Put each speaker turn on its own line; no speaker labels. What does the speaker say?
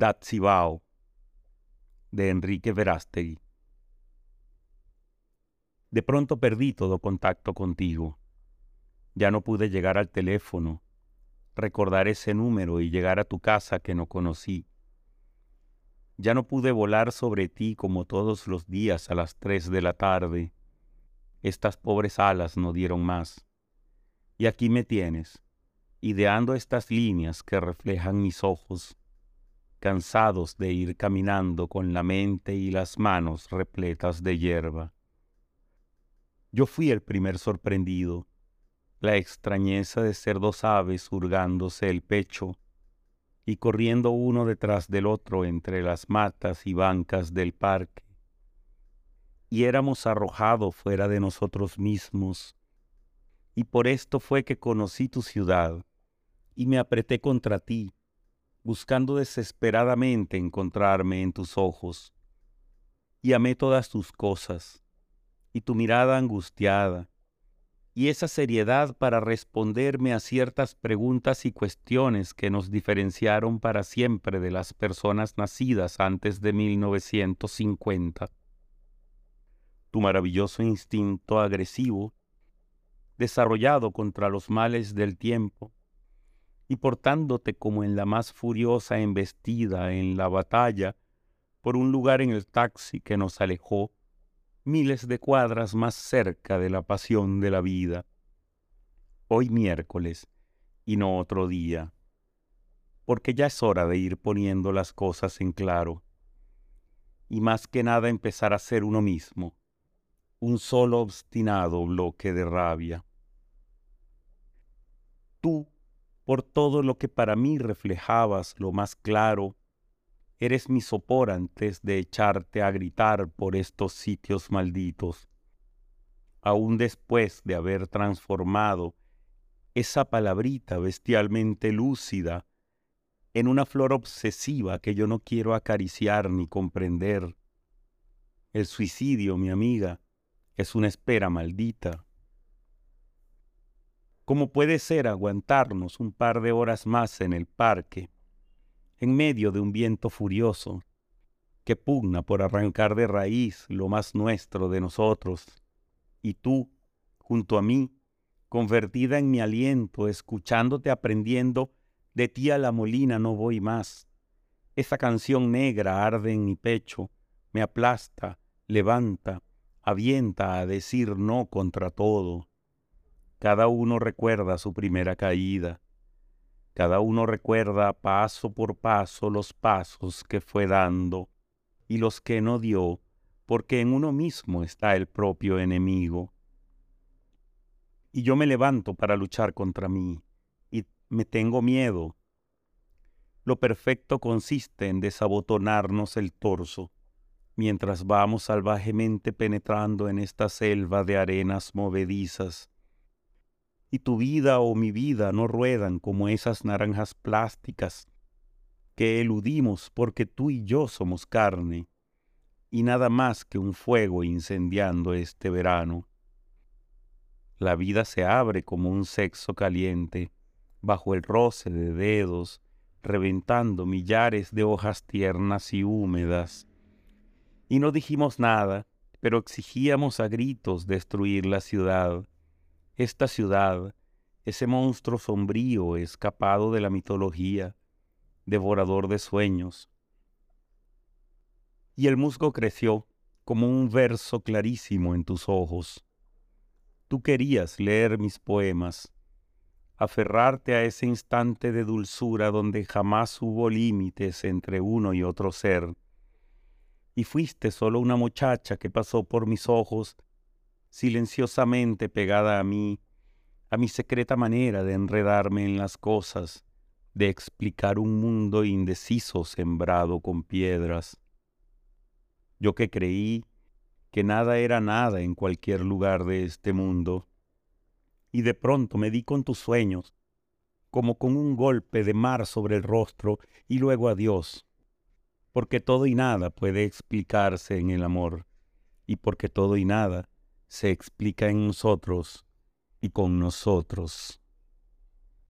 Datsibao de Enrique Verástegui. De pronto perdí todo contacto contigo. Ya no pude llegar al teléfono, recordar ese número y llegar a tu casa que no conocí. Ya no pude volar sobre ti como todos los días a las tres de la tarde. Estas pobres alas no dieron más. Y aquí me tienes, ideando estas líneas que reflejan mis ojos, cansados de ir caminando con la mente y las manos repletas de hierba. Yo fui el primer sorprendido, la extrañeza de ser dos aves hurgándose el pecho y corriendo uno detrás del otro entre las matas y bancas del parque. Y éramos arrojados fuera de nosotros mismos. Y por esto fue que conocí tu ciudad y me apreté contra ti, buscando desesperadamente encontrarme en tus ojos. Y amé todas tus cosas, y tu mirada angustiada, y esa seriedad para responderme a ciertas preguntas y cuestiones que nos diferenciaron para siempre de las personas nacidas antes de 1950. Tu maravilloso instinto agresivo, desarrollado contra los males del tiempo, y portándote como en la más furiosa embestida en la batalla por un lugar en el taxi que nos alejó miles de cuadras más cerca de la pasión de la vida. Hoy miércoles y no otro día, porque ya es hora de ir poniendo las cosas en claro, y más que nada empezar a ser uno mismo, un solo obstinado bloque de rabia. Tú, por todo lo que para mí reflejabas lo más claro, eres mi sopor antes de echarte a gritar por estos sitios malditos. Aún después de haber transformado esa palabrita bestialmente lúcida en una flor obsesiva que yo no quiero acariciar ni comprender. El suicidio, mi amiga, es una espera maldita. ¿Cómo puede ser aguantarnos un par de horas más en el parque? en medio de un viento furioso que pugna por arrancar de raíz lo más nuestro de nosotros, y tú, junto a mí, convertida en mi aliento, escuchándote aprendiendo, de ti a la molina no voy más. Esa canción negra arde en mi pecho, me aplasta, levanta, avienta a decir no contra todo. Cada uno recuerda su primera caída, cada uno recuerda paso por paso los pasos que fue dando y los que no dio, porque en uno mismo está el propio enemigo. Y yo me levanto para luchar contra mí, y me tengo miedo. Lo perfecto consiste en desabotonarnos el torso, mientras vamos salvajemente penetrando en esta selva de arenas movedizas y tu vida o mi vida no ruedan como esas naranjas plásticas que eludimos porque tú y yo somos carne y nada más que un fuego incendiando este verano. La vida se abre como un sexo caliente bajo el roce de dedos, reventando millares de hojas tiernas y húmedas. Y no dijimos nada, pero exigíamos a gritos destruir la ciudad esta ciudad, ese monstruo sombrío escapado de la mitología, devorador de sueños. Y el musgo creció como un verso clarísimo en tus ojos. Tú querías leer mis poemas, aferrarte a ese instante de dulzura donde jamás hubo límites entre uno y otro ser. Y fuiste solo una muchacha que pasó por mis ojos silenciosamente pegada a mí, a mi secreta manera de enredarme en las cosas, de explicar un mundo indeciso sembrado con piedras. Yo que creí que nada era nada en cualquier lugar de este mundo, y de pronto me di con tus sueños, como con un golpe de mar sobre el rostro, y luego adiós, porque todo y nada puede explicarse en el amor, y porque todo y nada se explica en nosotros y con nosotros.